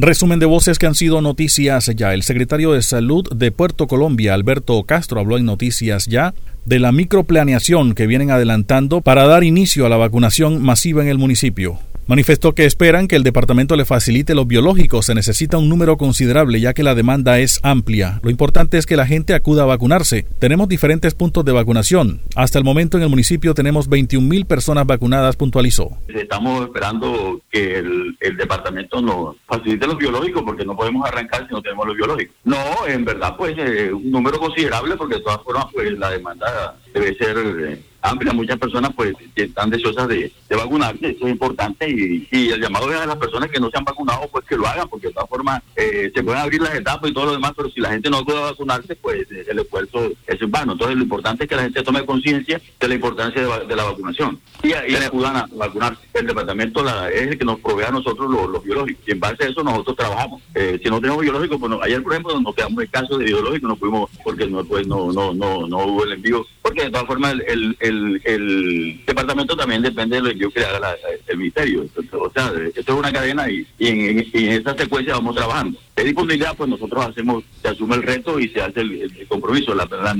Resumen de voces que han sido noticias ya. El secretario de Salud de Puerto Colombia, Alberto Castro, habló en Noticias Ya de la microplaneación que vienen adelantando para dar inicio a la vacunación masiva en el municipio. Manifestó que esperan que el departamento le facilite los biológicos. Se necesita un número considerable ya que la demanda es amplia. Lo importante es que la gente acuda a vacunarse. Tenemos diferentes puntos de vacunación. Hasta el momento en el municipio tenemos 21 mil personas vacunadas, puntualizó. Estamos esperando que el, departamento nos facilite los biológicos porque no podemos arrancar si no tenemos los biológicos. No, en verdad, pues eh, un número considerable porque de todas formas pues la demanda debe ser... Eh, amplia. Muchas personas pues están deseosas de, de vacunarse, eso es importante. Y, y, el llamado es a las personas que no se han vacunado, pues que lo hagan, porque de todas formas eh, se pueden abrir las etapas y todo lo demás, pero si la gente no puede vacunarse, pues eh, el esfuerzo es en vano. Entonces lo importante es que la gente tome conciencia de la importancia de, la vacunación y, y acudan a vacunarse. El departamento la, es el que nos provee a nosotros los, biológicos y en base a eso nosotros trabajamos. Eh, si no tenemos biológicos, pues ayer por ejemplo nos quedamos en caso de biológicos, no fuimos porque no, pues, no, no, no, no hubo el envío, porque de todas formas el, el el, departamento también depende de lo que haga el ministerio. o sea, esto es una cadena y, en, esa secuencia vamos trabajando. De disponibilidad, pues nosotros hacemos, se asume el reto y se hace el, compromiso. La, la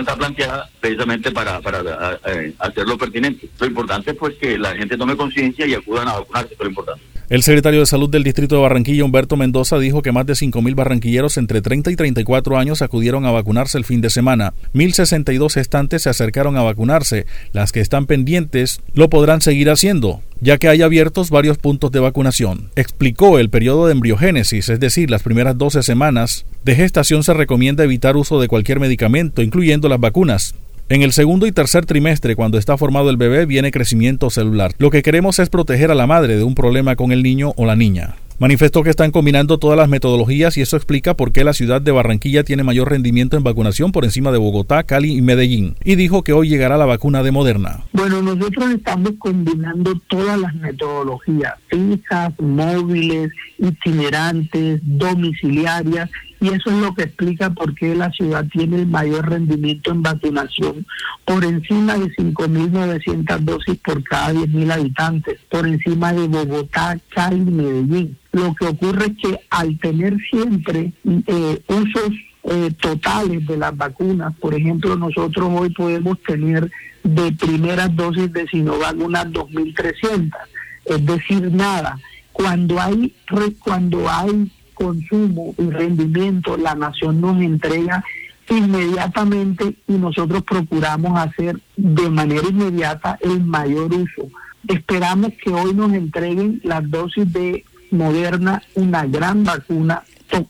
está planteada precisamente para, para hacerlo pertinente. Lo importante es pues que la gente tome conciencia y acudan a vacunarse, es lo importante. El secretario de Salud del Distrito de Barranquilla, Humberto Mendoza, dijo que más de 5.000 barranquilleros entre 30 y 34 años acudieron a vacunarse el fin de semana. 1.062 estantes se acercaron a vacunarse. Las que están pendientes lo podrán seguir haciendo, ya que hay abiertos varios puntos de vacunación. Explicó el periodo de embriogénesis, es decir, las primeras 12 semanas de gestación se recomienda evitar uso de cualquier medicamento, incluyendo las vacunas. En el segundo y tercer trimestre, cuando está formado el bebé, viene crecimiento celular. Lo que queremos es proteger a la madre de un problema con el niño o la niña. Manifestó que están combinando todas las metodologías y eso explica por qué la ciudad de Barranquilla tiene mayor rendimiento en vacunación por encima de Bogotá, Cali y Medellín. Y dijo que hoy llegará la vacuna de Moderna. Bueno, nosotros estamos combinando todas las metodologías, fijas, móviles, itinerantes, domiciliarias y eso es lo que explica por qué la ciudad tiene el mayor rendimiento en vacunación, por encima de 5.900 dosis por cada 10.000 habitantes, por encima de Bogotá, Cali y Medellín. Lo que ocurre es que al tener siempre eh, usos eh, totales de las vacunas, por ejemplo, nosotros hoy podemos tener de primeras dosis de Sinovac unas 2.300, es decir, nada. Cuando hay, cuando hay consumo y rendimiento, la nación nos entrega inmediatamente y nosotros procuramos hacer de manera inmediata el mayor uso. Esperamos que hoy nos entreguen las dosis de Moderna, una gran vacuna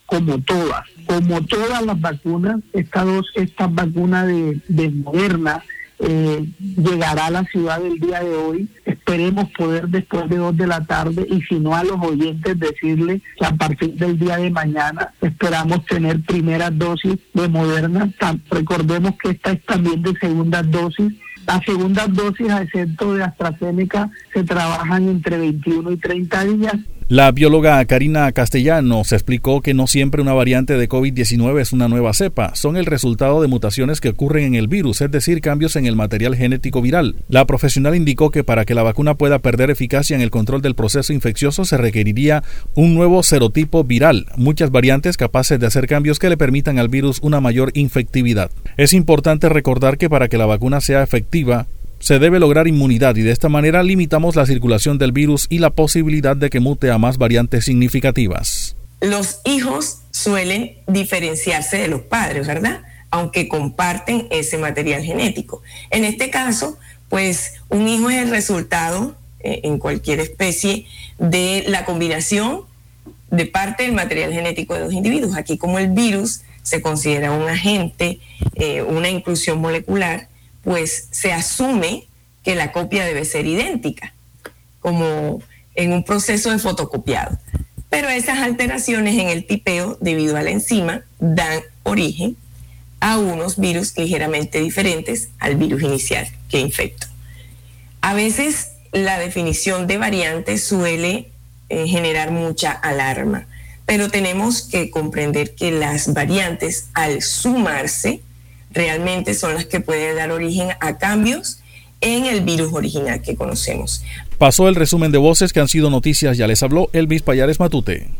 como todas, como todas las vacunas, estas dos, estas vacunas de, de Moderna eh, llegará a la ciudad el día de hoy. Esperemos poder después de dos de la tarde y si no a los oyentes decirles que a partir del día de mañana esperamos tener primeras dosis de Moderna. Recordemos que esta es también de segundas dosis. Las segundas dosis, a excepto de AstraZeneca, se trabajan entre 21 y 30 días la bióloga Karina Castellanos explicó que no siempre una variante de COVID-19 es una nueva cepa, son el resultado de mutaciones que ocurren en el virus, es decir, cambios en el material genético viral. La profesional indicó que para que la vacuna pueda perder eficacia en el control del proceso infeccioso se requeriría un nuevo serotipo viral, muchas variantes capaces de hacer cambios que le permitan al virus una mayor infectividad. Es importante recordar que para que la vacuna sea efectiva, se debe lograr inmunidad y de esta manera limitamos la circulación del virus y la posibilidad de que mute a más variantes significativas. Los hijos suelen diferenciarse de los padres, ¿verdad? Aunque comparten ese material genético. En este caso, pues un hijo es el resultado eh, en cualquier especie de la combinación de parte del material genético de dos individuos. Aquí como el virus se considera un agente, eh, una inclusión molecular, pues se asume que la copia debe ser idéntica, como en un proceso de fotocopiado. Pero esas alteraciones en el tipeo debido a la enzima dan origen a unos virus ligeramente diferentes al virus inicial que infectó. A veces la definición de variante suele eh, generar mucha alarma, pero tenemos que comprender que las variantes al sumarse realmente son las que pueden dar origen a cambios en el virus original que conocemos. Pasó el resumen de voces que han sido noticias, ya les habló Elvis Payares Matute.